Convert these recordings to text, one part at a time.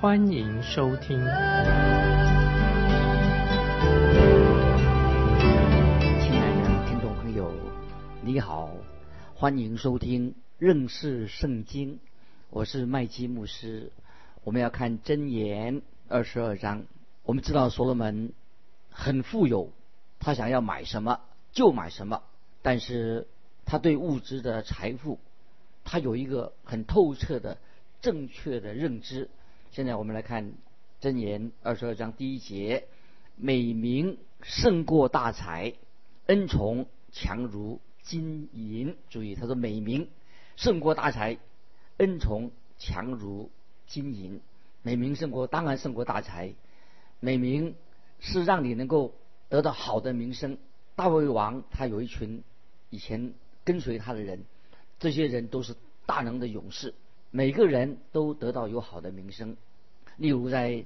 欢迎收听。亲爱的听众朋友，你好，欢迎收听认识圣经。我是麦基牧师，我们要看箴言二十二章。我们知道所罗门很富有，他想要买什么就买什么，但是他对物质的财富，他有一个很透彻的、正确的认知。现在我们来看箴言二十二章第一节：美名胜过大财，恩宠强如金银。注意，他说美名胜过大财。恩宠强如金银，美名胜过当然胜过大财。美名是让你能够得到好的名声。大卫王他有一群以前跟随他的人，这些人都是大能的勇士，每个人都得到有好的名声。例如在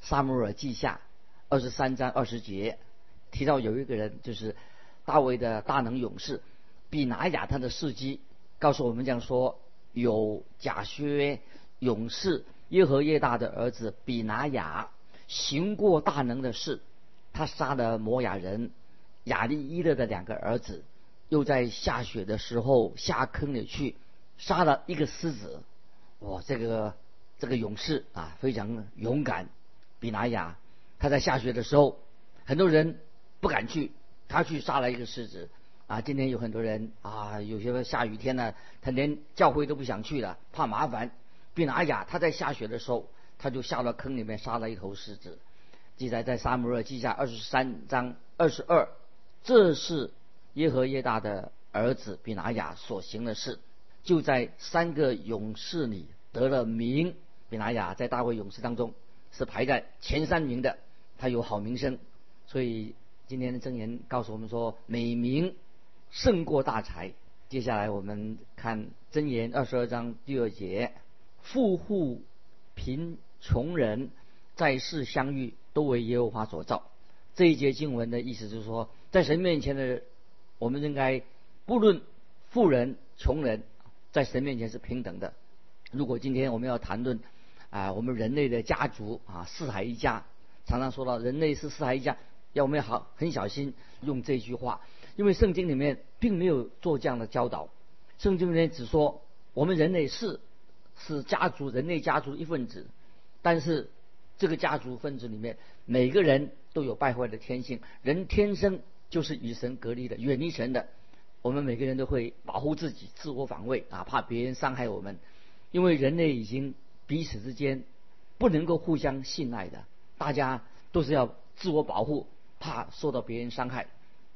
撒母耳记下二十三章二十节提到有一个人就是大卫的大能勇士比拿雅他的事迹，告诉我们讲说。有贾薛勇士耶和耶大的儿子比拿雅行过大能的事，他杀了摩亚人亚利伊勒的两个儿子，又在下雪的时候下坑里去杀了一个狮子。哇，这个这个勇士啊非常勇敢。比拿雅他在下雪的时候，很多人不敢去，他去杀了一个狮子。啊，今天有很多人啊，有些下雨天呢，他连教会都不想去了，怕麻烦。比拿雅他在下雪的时候，他就下了坑里面杀了一头狮子。记载在撒母耳记下二十三章二十二，这是耶和耶大的儿子比拿雅所行的事，就在三个勇士里得了名。比拿雅在大卫勇士当中是排在前三名的，他有好名声。所以今天的箴言告诉我们说，美名。胜过大财。接下来我们看箴言二十二章第二节：富户贫穷人在世相遇，都为耶和华所造。这一节经文的意思就是说，在神面前的我们应该不论富人穷人，在神面前是平等的。如果今天我们要谈论啊，我们人类的家族啊，四海一家，常常说到人类是四海一家，要我们好很小心用这句话。因为圣经里面并没有做这样的教导，圣经里面只说我们人类是是家族人类家族一份子，但是这个家族分子里面每个人都有败坏的天性，人天生就是与神隔离的，远离神的。我们每个人都会保护自己，自我防卫啊，怕别人伤害我们。因为人类已经彼此之间不能够互相信赖的，大家都是要自我保护，怕受到别人伤害。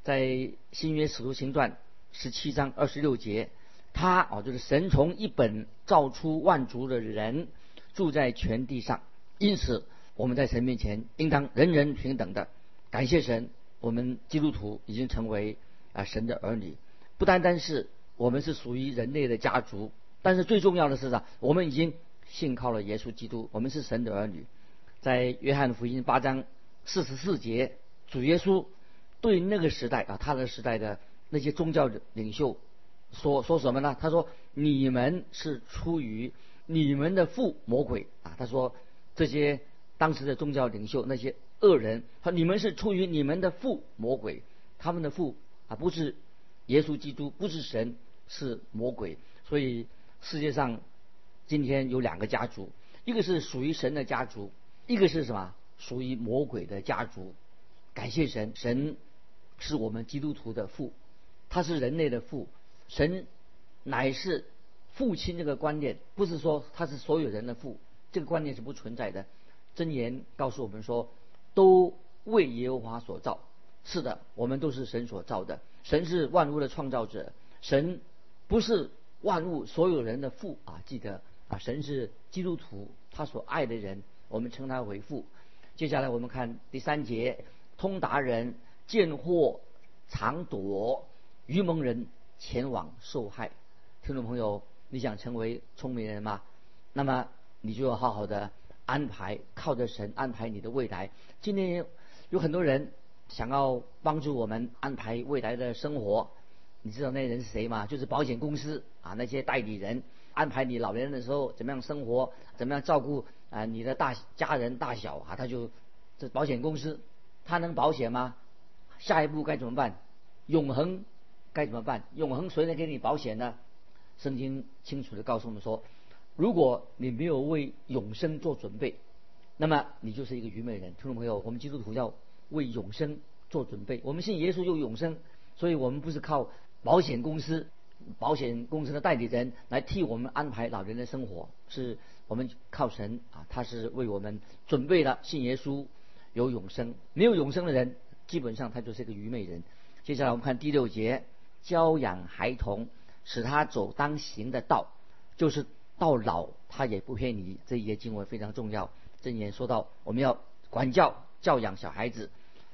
在新约使徒行传十七章二十六节，他哦就是神从一本造出万族的人住在全地上，因此我们在神面前应当人人平等的。感谢神，我们基督徒已经成为啊神的儿女，不单单是我们是属于人类的家族，但是最重要的是啥？我们已经信靠了耶稣基督，我们是神的儿女。在约翰福音八章四十四节，主耶稣。对那个时代啊，他的时代的那些宗教领袖说说什么呢？他说：“你们是出于你们的父魔鬼啊！”他说这些当时的宗教领袖那些恶人，他你们是出于你们的父魔鬼，他们的父啊不是耶稣基督，不是神，是魔鬼。所以世界上今天有两个家族，一个是属于神的家族，一个是什么？属于魔鬼的家族。感谢神，神。是我们基督徒的父，他是人类的父，神乃是父亲这个观念，不是说他是所有人的父，这个观念是不存在的。箴言告诉我们说，都为耶和华所造。是的，我们都是神所造的，神是万物的创造者，神不是万物所有人的父啊！记得啊，神是基督徒，他所爱的人，我们称他为父。接下来我们看第三节，通达人见祸常躲，愚蒙人前往受害。听众朋友，你想成为聪明人吗？那么你就要好好的安排，靠着神安排你的未来。今天有很多人想要帮助我们安排未来的生活，你知道那人是谁吗？就是保险公司啊，那些代理人安排你老年人的时候怎么样生活，怎么样照顾啊你的大家人大小啊，他就这保险公司，他能保险吗？下一步该怎么办？永恒该怎么办？永恒谁能给你保险呢？圣经清楚的告诉我们说。如果你没有为永生做准备，那么你就是一个愚昧人。听众朋友，我们基督徒要为永生做准备。我们信耶稣有永生，所以我们不是靠保险公司、保险公司的代理人来替我们安排老年人的生活，是我们靠神啊，他是为我们准备了信耶稣有永生。没有永生的人，基本上他就是一个愚昧人。接下来我们看第六节，教养孩童，使他走当行的道，就是。到老他也不偏离，这一节经文非常重要。正言说到，我们要管教教养小孩子，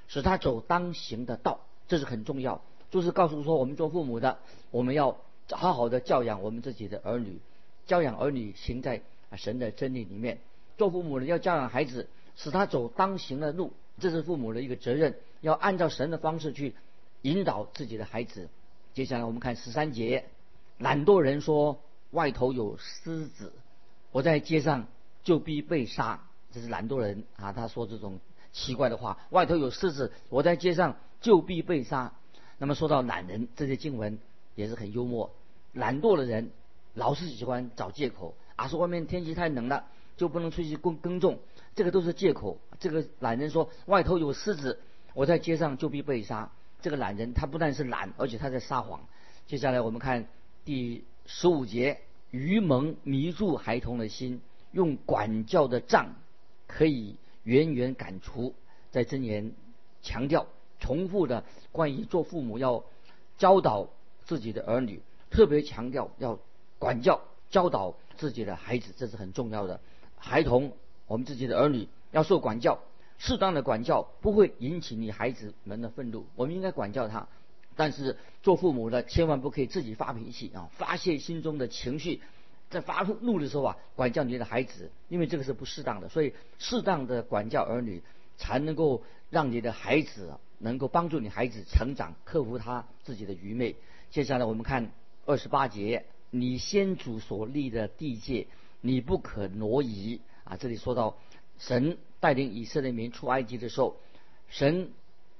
使他走当行的道，这是很重要。就是告诉说，我们做父母的，我们要好好的教养我们自己的儿女，教养儿女行在神的真理里面。做父母的要教养孩子，使他走当行的路，这是父母的一个责任，要按照神的方式去引导自己的孩子。接下来我们看十三节，懒惰人说。外头有狮子，我在街上就必被杀。这是懒惰人啊，他说这种奇怪的话。外头有狮子，我在街上就必被杀。那么说到懒人，这些经文也是很幽默。懒惰的人老是喜欢找借口啊，说外面天气太冷了，就不能出去耕耕种，这个都是借口。这个懒人说外头有狮子，我在街上就必被杀。这个懒人他不但是懒，而且他在撒谎。接下来我们看第。十五节，愚蒙迷住孩童的心，用管教的杖可以远远赶除。在箴言强调重复的关于做父母要教导自己的儿女，特别强调要管教教导自己的孩子，这是很重要的。孩童，我们自己的儿女要受管教，适当的管教不会引起你孩子们的愤怒，我们应该管教他。但是做父母的千万不可以自己发脾气啊，发泄心中的情绪，在发怒的时候啊，管教你的孩子，因为这个是不适当的。所以适当的管教儿女，才能够让你的孩子能够帮助你孩子成长，克服他自己的愚昧。接下来我们看二十八节，你先祖所立的地界，你不可挪移啊。这里说到神带领以色列民出埃及的时候，神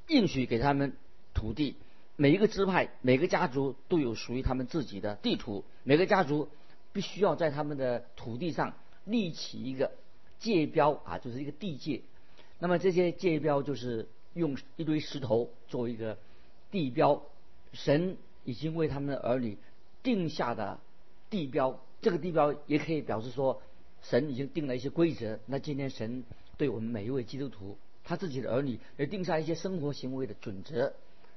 应许给他们土地。每一个支派、每个家族都有属于他们自己的地图，每个家族必须要在他们的土地上立起一个界标啊，就是一个地界。那么这些界标就是用一堆石头作为一个地标。神已经为他们的儿女定下的地标，这个地标也可以表示说，神已经定了一些规则。那今天神对我们每一位基督徒，他自己的儿女也定下一些生活行为的准则。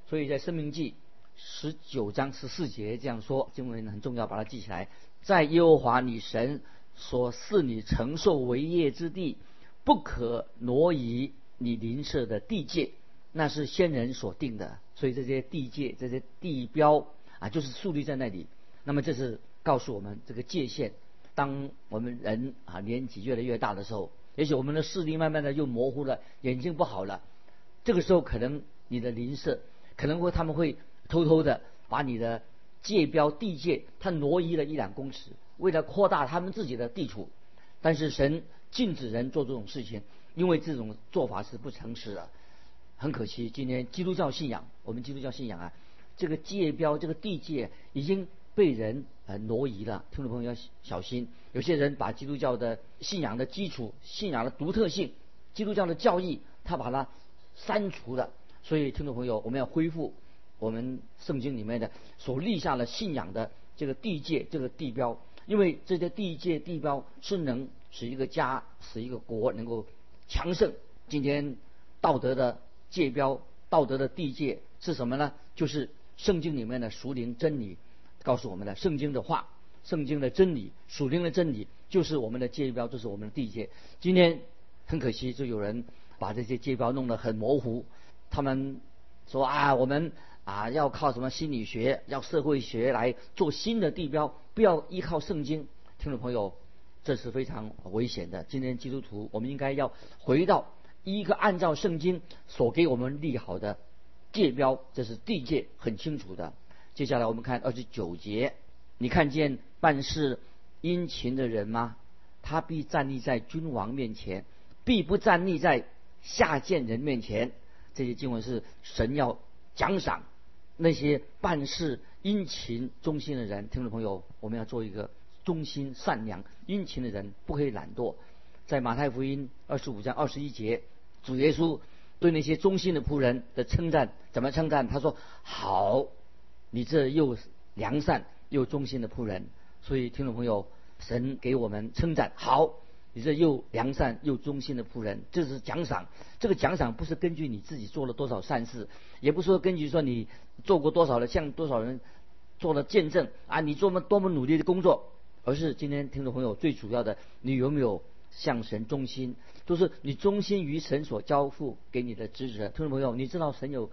所以在《生命记》十九章十四节这样说，经文很重要，把它记起来。在耶和华你神所赐你承受为业之地，不可挪移你邻舍的地界，那是先人所定的。所以这些地界、这些地标啊，就是树立在那里。那么这是告诉我们这个界限。当我们人啊年纪越来越大的时候，也许我们的视力慢慢的又模糊了，眼睛不好了，这个时候可能你的邻舍。可能会他们会偷偷的把你的界标地界，他挪移了一两公尺，为了扩大他们自己的地处。但是神禁止人做这种事情，因为这种做法是不诚实的。很可惜，今天基督教信仰，我们基督教信仰啊，这个界标这个地界已经被人呃挪移了。听众朋友要小心，有些人把基督教的信仰的基础、信仰的独特性、基督教的教义，他把它删除了。所以，听众朋友，我们要恢复我们圣经里面的所立下的信仰的这个地界、这个地标，因为这些地界、地标是能使一个家、使一个国能够强盛。今天道德的界标、道德的地界是什么呢？就是圣经里面的属灵真理告诉我们的圣经的话、圣经的真理、属灵的真理，就是我们的界标，就是我们的地界。今天很可惜，就有人把这些界标弄得很模糊。他们说啊，我们啊要靠什么心理学、要社会学来做新的地标，不要依靠圣经。听众朋友，这是非常危险的。今天基督徒，我们应该要回到一个按照圣经所给我们立好的界标，这是地界很清楚的。接下来我们看二十九节，你看见办事殷勤的人吗？他必站立在君王面前，必不站立在下贱人面前。这些经文是神要奖赏那些办事殷勤忠心的人。听众朋友，我们要做一个忠心善良殷勤的人，不可以懒惰。在马太福音二十五章二十一节，主耶稣对那些忠心的仆人的称赞，怎么称赞？他说：“好，你这又良善又忠心的仆人。”所以，听众朋友，神给我们称赞，好。你这又良善又忠心的仆人，这是奖赏。这个奖赏不是根据你自己做了多少善事，也不是说根据说你做过多少的向多少人做了见证啊，你做么多么努力的工作，而是今天听众朋友最主要的，你有没有向神忠心？就是你忠心于神所交付给你的职责。听众朋友，你知道神有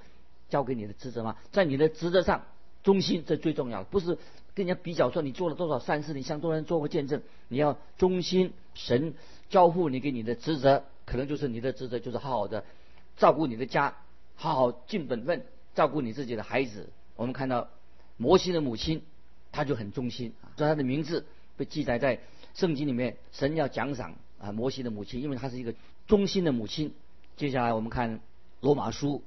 交给你的职责吗？在你的职责上忠心，这最重要，不是。跟人家比较说你做了多少善事，你向多人做过见证，你要忠心。神交付你给你的职责，可能就是你的职责就是好好的照顾你的家，好好尽本分照顾你自己的孩子。我们看到摩西的母亲，她就很忠心，所以她的名字被记载在圣经里面。神要奖赏啊摩西的母亲，因为她是一个忠心的母亲。接下来我们看罗马书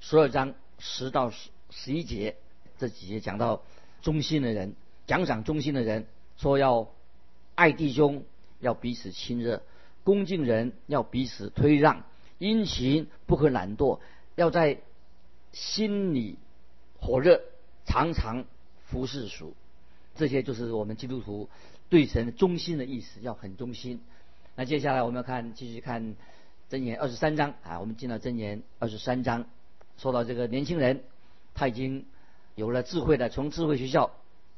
十二章十到十十一节这几节讲到。忠心的人，奖赏忠心的人，说要爱弟兄，要彼此亲热；恭敬人要彼此推让；殷勤不可懒惰，要在心里火热，常常服侍主。这些就是我们基督徒对神忠心的意思，要很忠心。那接下来我们要看，继续看箴言二十三章啊，我们进到箴言二十三章，说到这个年轻人，他已经。有了智慧的，从智慧学校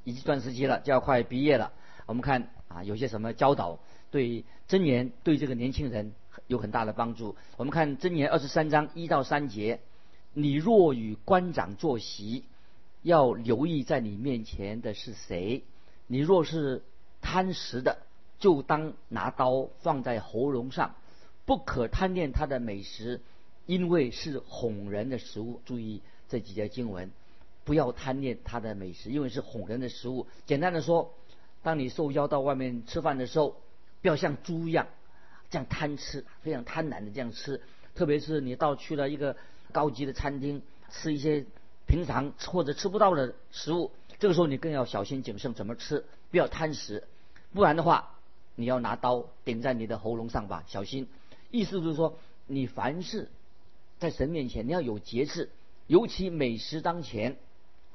一段时期了，就要快毕业了。我们看啊，有些什么教导对真言对这个年轻人有很大的帮助。我们看真言二十三章一到三节：你若与官长坐席，要留意在你面前的是谁；你若是贪食的，就当拿刀放在喉咙上，不可贪恋他的美食，因为是哄人的食物。注意这几节经文。不要贪恋他的美食，因为是哄人的食物。简单的说，当你受邀到外面吃饭的时候，不要像猪一样这样贪吃，非常贪婪的这样吃。特别是你到去了一个高级的餐厅，吃一些平常或者吃不到的食物，这个时候你更要小心谨慎，怎么吃，不要贪食，不然的话，你要拿刀顶在你的喉咙上吧，小心。意思就是说，你凡事在神面前你要有节制，尤其美食当前。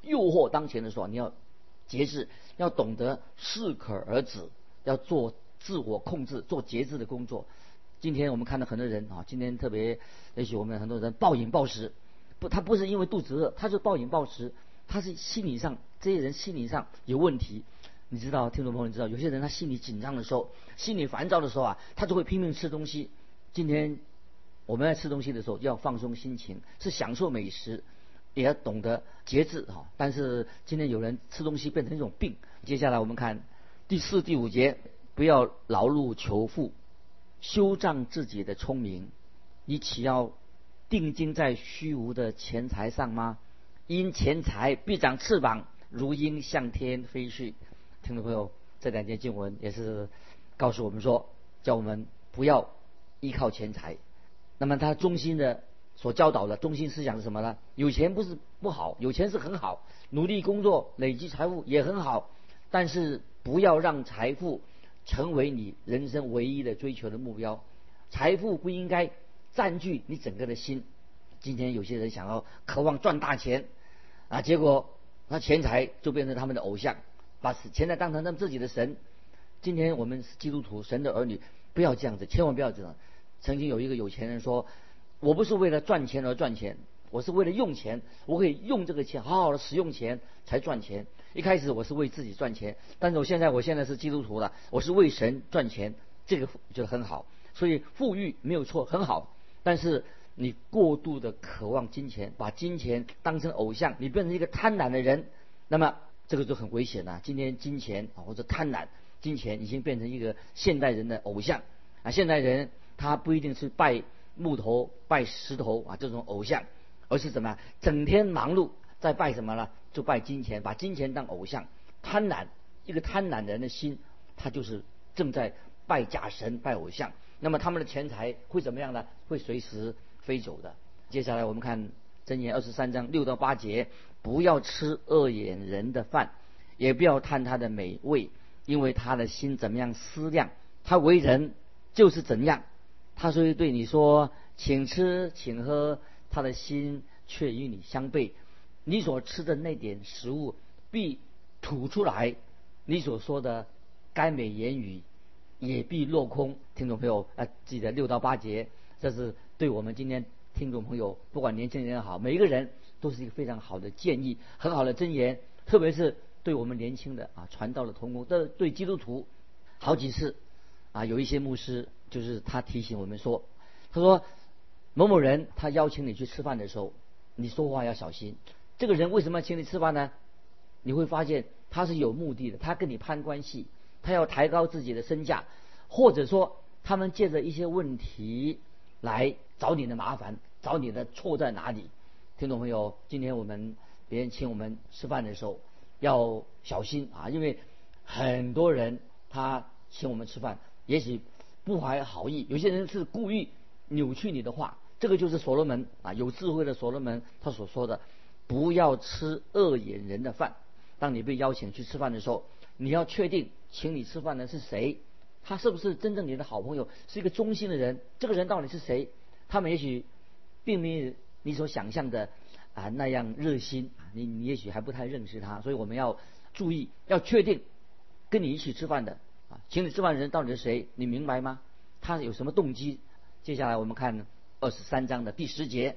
诱惑当前的时候，你要节制，要懂得适可而止，要做自我控制，做节制的工作。今天我们看到很多人啊，今天特别，也许我们很多人暴饮暴食，不，他不是因为肚子饿，他是暴饮暴食，他是心理上，这些人心理上有问题。你知道，听众朋友，知道，有些人他心里紧张的时候，心里烦躁的时候啊，他就会拼命吃东西。今天我们在吃东西的时候，要放松心情，是享受美食。也要懂得节制哈，但是今天有人吃东西变成一种病。接下来我们看第四、第五节，不要劳碌求富，修障自己的聪明。你岂要定睛在虚无的钱财上吗？因钱财必长翅膀，如鹰向天飞去。听众朋友，这两节经文也是告诉我们说，叫我们不要依靠钱财。那么他忠心的。所教导的中心思想是什么呢？有钱不是不好，有钱是很好，努力工作累积财富也很好，但是不要让财富成为你人生唯一的追求的目标。财富不应该占据你整个的心。今天有些人想要渴望赚大钱啊，结果那钱财就变成他们的偶像，把钱财当成他们自己的神。今天我们基督徒神的儿女不要这样子，千万不要这样。曾经有一个有钱人说。我不是为了赚钱而赚钱，我是为了用钱，我可以用这个钱好好的使用钱才赚钱。一开始我是为自己赚钱，但是我现在我现在是基督徒了，我是为神赚钱，这个觉得很好。所以富裕没有错，很好。但是你过度的渴望金钱，把金钱当成偶像，你变成一个贪婪的人，那么这个就很危险了。今天金钱啊或者贪婪，金钱已经变成一个现代人的偶像啊。现代人他不一定是拜木头、拜石头啊这种偶像，而是怎么样？整天忙碌在拜什么呢？就拜金钱，把金钱当偶像，贪婪。一个贪婪的人的心，他就是正在拜假神、拜偶像。那么他们的钱财会怎么样呢？会随时飞走的。接下来我们看箴言二十三章六到八节：不要吃恶眼人的饭，也不要贪他的美味，因为他的心怎么样思量，他为人就是怎样。他所以对你说，请吃，请喝，他的心却与你相悖。你所吃的那点食物，必吐出来。你所说的该美言语也必落空，听众朋友啊，记得六到八节，这是对我们今天听众朋友，不管年轻人也好，每一个人都是一个非常好的建议，很好的箴言，特别是对我们年轻的啊，传道的同工，这对基督徒好几次啊，有一些牧师就是他提醒我们说，他说某某人他邀请你去吃饭的时候，你说话要小心，这个人为什么要请你吃饭呢？你会发现。他是有目的的，他跟你攀关系，他要抬高自己的身价，或者说他们借着一些问题来找你的麻烦，找你的错在哪里？听众朋友，今天我们别人请我们吃饭的时候要小心啊，因为很多人他请我们吃饭，也许不怀好意，有些人是故意扭曲你的话。这个就是所罗门啊，有智慧的所罗门他所说的，不要吃恶眼人的饭。当你被邀请去吃饭的时候，你要确定请你吃饭的是谁，他是不是真正你的好朋友，是一个忠心的人？这个人到底是谁？他们也许并没有你所想象的啊那样热心，你你也许还不太认识他，所以我们要注意，要确定跟你一起吃饭的请你吃饭的人到底是谁？你明白吗？他有什么动机？接下来我们看二十三章的第十节，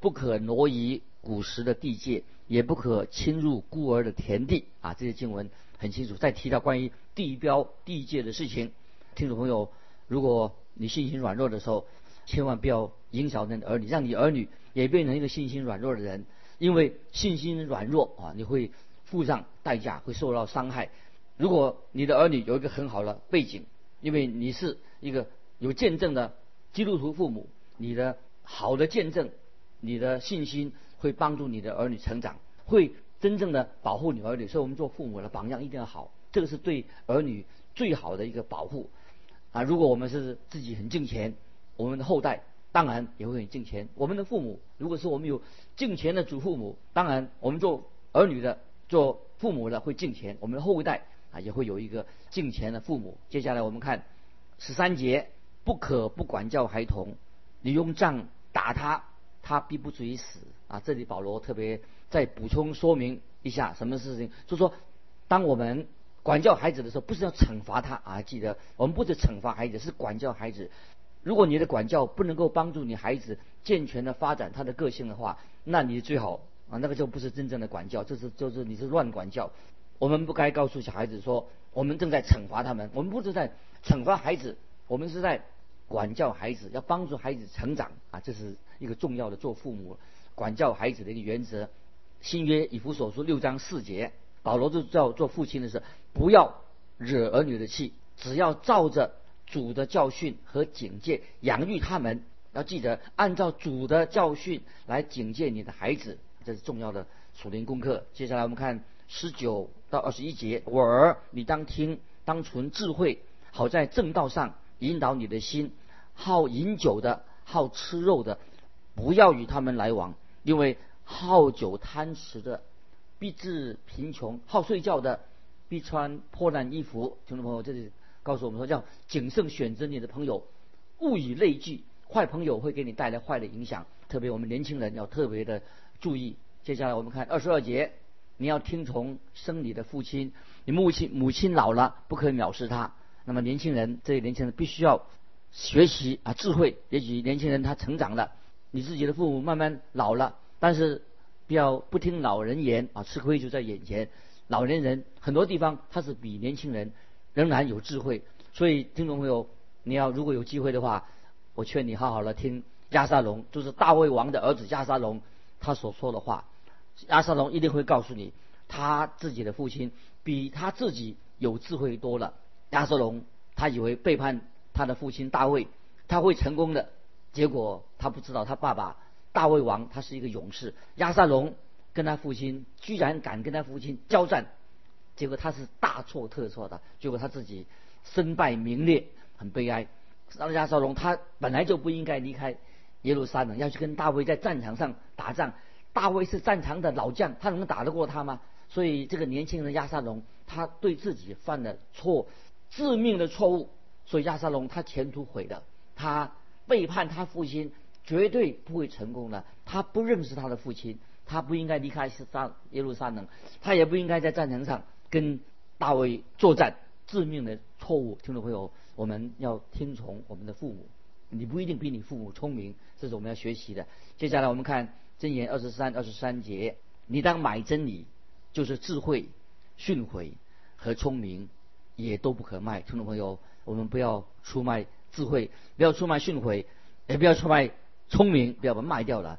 不可挪移古时的地界。也不可侵入孤儿的田地啊！这些经文很清楚。再提到关于地标地界的事情，听众朋友，如果你信心软弱的时候，千万不要影响你的儿女，让你儿女也变成一个信心软弱的人。因为信心软弱啊，你会付上代价，会受到伤害。如果你的儿女有一个很好的背景，因为你是一个有见证的基督徒父母，你的好的见证，你的信心。会帮助你的儿女成长，会真正的保护你儿女。所以我们做父母的榜样一定要好，这个是对儿女最好的一个保护。啊，如果我们是自己很敬虔，我们的后代当然也会很敬虔。我们的父母，如果是我们有敬虔的祖父母，当然我们做儿女的、做父母的会敬虔。我们的后代啊，也会有一个敬虔的父母。接下来我们看十三节，不可不管教孩童，你用杖打他，他必不至于死。啊，这里保罗特别再补充说明一下什么事情，就是说，当我们管教孩子的时候，不是要惩罚他啊，记得我们不是惩罚孩子，是管教孩子。如果你的管教不能够帮助你孩子健全的发展他的个性的话，那你最好啊，那个就不是真正的管教，这是就是你是乱管教。我们不该告诉小孩子说，我们正在惩罚他们，我们不是在惩罚孩子，我们是在管教孩子，要帮助孩子成长啊，这是一个重要的做父母。管教孩子的一个原则，新约以弗所书六章四节，保罗就叫做父亲的是不要惹儿女的气，只要照着主的教训和警戒养育他们。要记得按照主的教训来警戒你的孩子，这是重要的属灵功课。接下来我们看十九到二十一节，我儿，你当听，当存智慧，好在正道上引导你的心。好饮酒的，好吃肉的，不要与他们来往。因为好酒贪食的必致贫穷，好睡觉的必穿破烂衣服。听众朋友，这里告诉我们说，要谨慎选择你的朋友，物以类聚。坏朋友会给你带来坏的影响，特别我们年轻人要特别的注意。接下来我们看二十二节，你要听从生你的父亲，你母亲母亲老了不可以藐视他。那么年轻人，这些年轻人必须要学习啊智慧。也许年轻人他成长了。你自己的父母慢慢老了，但是不要不听老人言啊，吃亏就在眼前。老年人很多地方他是比年轻人仍然有智慧，所以听众朋友，你要如果有机会的话，我劝你好好的听亚撒龙，就是大卫王的儿子亚撒龙，他所说的话，亚撒龙一定会告诉你，他自己的父亲比他自己有智慧多了。亚撒龙他以为背叛他的父亲大卫，他会成功的，结果他不知道他爸爸大卫王他是一个勇士，亚撒龙跟他父亲居然敢跟他父亲交战，结果他是大错特错的，结果他自己身败名裂，很悲哀。亚撒龙他本来就不应该离开耶路撒冷，要去跟大卫在战场上打仗。大卫是战场的老将，他能打得过他吗？所以这个年轻人亚撒龙，他对自己犯了错，致命的错误。所以亚撒龙他前途毁了，他背叛他父亲，绝对不会成功的。他不认识他的父亲，他不应该离开撒耶路撒冷，他也不应该在战场上跟大卫作战。致命的错误，听众朋友。我们要听从我们的父母，你不一定比你父母聪明，这是我们要学习的。接下来我们看箴言二十三、二十三节：你当买真理，就是智慧、训诲和聪明，也都不可卖。听众朋友，我们不要出卖智慧，不要出卖训诲，也不要出卖聪明，不要把它卖掉了。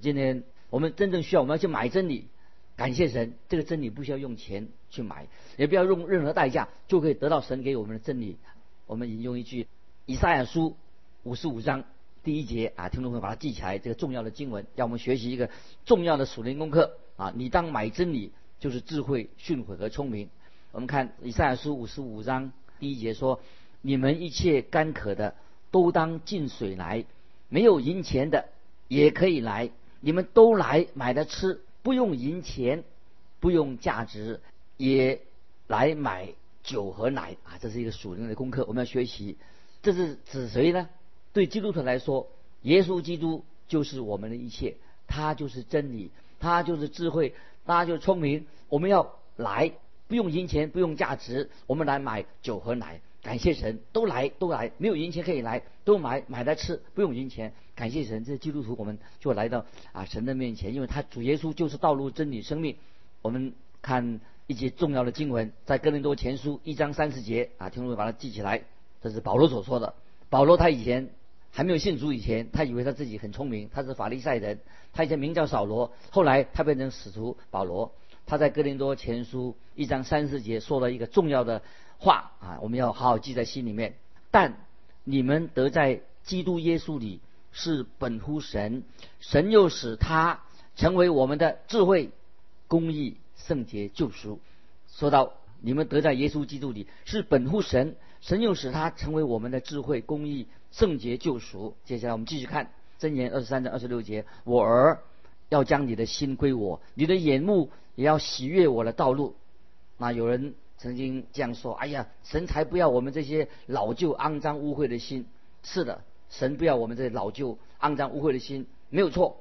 今天我们真正需要，我们要去买真理。感谢神，这个真理不需要用钱去买，也不要用任何代价就可以得到神给我们的真理。我们引用一句以赛亚书五十五章第一节啊，听众朋友把它记起来，这个重要的经文，让我们学习一个重要的属灵功课啊！你当买真理，就是智慧、训诲和聪明。我们看以赛亚书五十五章第一节说：“你们一切干渴的，都当进水来；没有银钱的，也可以来。你们都来买了吃，不用银钱，不用价值，也来买。”酒和奶啊，这是一个属灵的功课，我们要学习。这是指谁呢？对基督徒来说，耶稣基督就是我们的一切，他就是真理，他就是智慧，他就是聪明。我们要来，不用银钱，不用价值，我们来买酒和奶。感谢神，都来都来，没有银钱可以来，都买买来吃，不用银钱。感谢神，这基督徒我们就来到啊神的面前，因为他主耶稣就是道路、真理、生命。我们看。一些重要的经文，在哥林多前书一章三十节啊，听众们把它记起来。这是保罗所说的。保罗他以前还没有信主以前，他以为他自己很聪明，他是法利赛人。他以前名叫扫罗，后来他变成使徒保罗。他在哥林多前书一章三十节说了一个重要的话啊，我们要好好记在心里面。但你们得在基督耶稣里是本乎神，神又使他成为我们的智慧、公义。圣洁救赎，说到你们得在耶稣基督里是本乎神，神又使他成为我们的智慧、公义、圣洁救赎。接下来我们继续看箴言二十三章二十六节：我儿要将你的心归我，你的眼目也要喜悦我的道路。那有人曾经这样说：哎呀，神才不要我们这些老旧、肮脏、污秽的心。是的，神不要我们这些老旧、肮脏、污秽的心，没有错。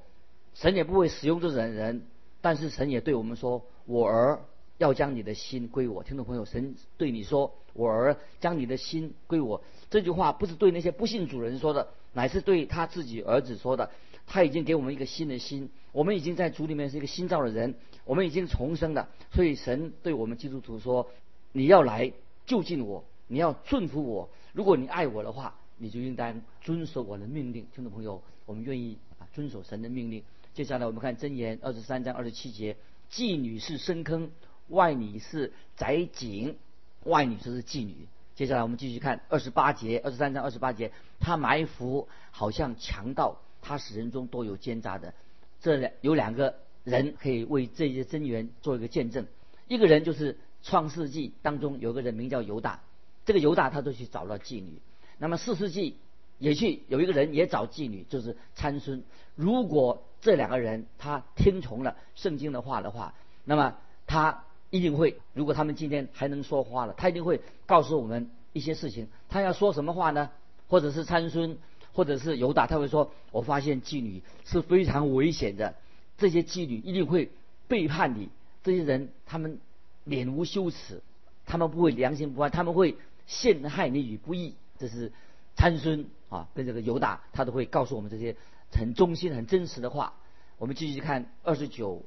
神也不会使用这种人，但是神也对我们说。我儿要将你的心归我，听众朋友，神对你说：“我儿将你的心归我。”这句话不是对那些不信主人说的，乃是对他自己儿子说的。他已经给我们一个新的心，我们已经在主里面是一个新造的人，我们已经重生了。所以神对我们基督徒说：“你要来就近我，你要顺服我。如果你爱我的话，你就应当遵守我的命令。”听众朋友，我们愿意啊遵守神的命令。接下来我们看箴言二十三章二十七节。妓女是深坑，外女是宅井，外女就是妓女。接下来我们继续看二十八节，二十三章二十八节，他埋伏好像强盗，他使人中都有奸诈的。这两有两个人可以为这些真言做一个见证。一个人就是创世纪当中有个人名叫犹大，这个犹大他都去找了妓女。那么四世纪也去有一个人也找妓女，就是参孙。如果这两个人他听从了圣经的话的话，那么他一定会，如果他们今天还能说话了，他一定会告诉我们一些事情。他要说什么话呢？或者是参孙，或者是犹大，他会说：“我发现妓女是非常危险的，这些妓女一定会背叛你。这些人他们脸无羞耻，他们不会良心不安，他们会陷害你与不义。”这是参孙啊，跟这个犹大，他都会告诉我们这些。很忠心、很真实的话，我们继续看二十九、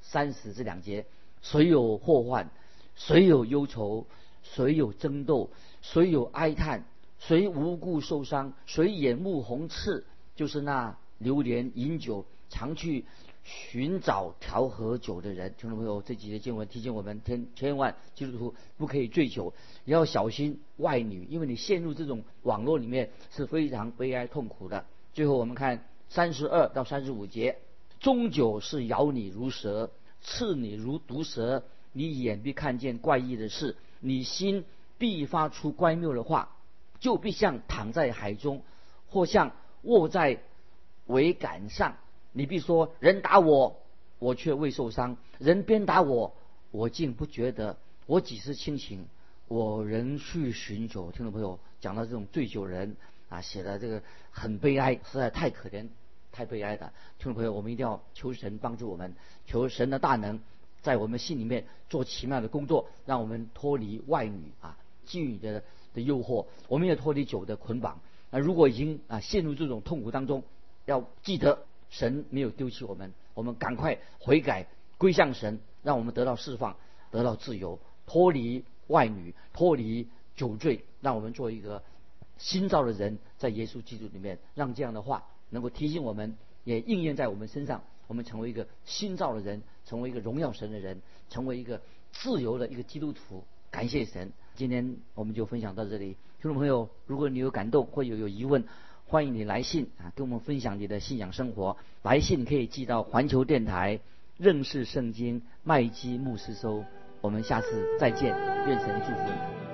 三十这两节：谁有祸患，谁有忧愁，谁有争斗，谁有哀叹，谁无故受伤，谁眼目红赤，就是那流连饮酒、常去寻找调和酒的人。听众朋友，这几节经文提醒我们，千千万基督徒不可以醉酒，也要小心外女，因为你陷入这种网络里面是非常悲哀痛苦的。最后我们看三十二到三十五节，终究是咬你如蛇，刺你如毒蛇，你眼必看见怪异的事，你心必发出乖谬的话，就必像躺在海中，或像卧在桅杆上。你必说：人打我，我却未受伤；人鞭打我，我竟不觉得。我几时清醒，我仍去寻求。听众朋友讲到这种醉酒人啊，写的这个很悲哀，实在太可怜、太悲哀的。听众朋友，我们一定要求神帮助我们，求神的大能在我们心里面做奇妙的工作，让我们脱离外女啊、妓女的的诱惑，我们也脱离酒的捆绑。那，如果已经啊陷入这种痛苦当中，要记得。神没有丢弃我们，我们赶快悔改归向神，让我们得到释放，得到自由，脱离外女，脱离酒醉，让我们做一个新造的人，在耶稣基督里面，让这样的话能够提醒我们，也应验在我们身上，我们成为一个新造的人，成为一个荣耀神的人，成为一个自由的一个基督徒。感谢神，今天我们就分享到这里，听众朋友，如果你有感动或有有疑问。欢迎你来信啊，跟我们分享你的信仰生活。来信可以寄到环球电台认识圣经麦基牧师收。我们下次再见，愿神祝福你。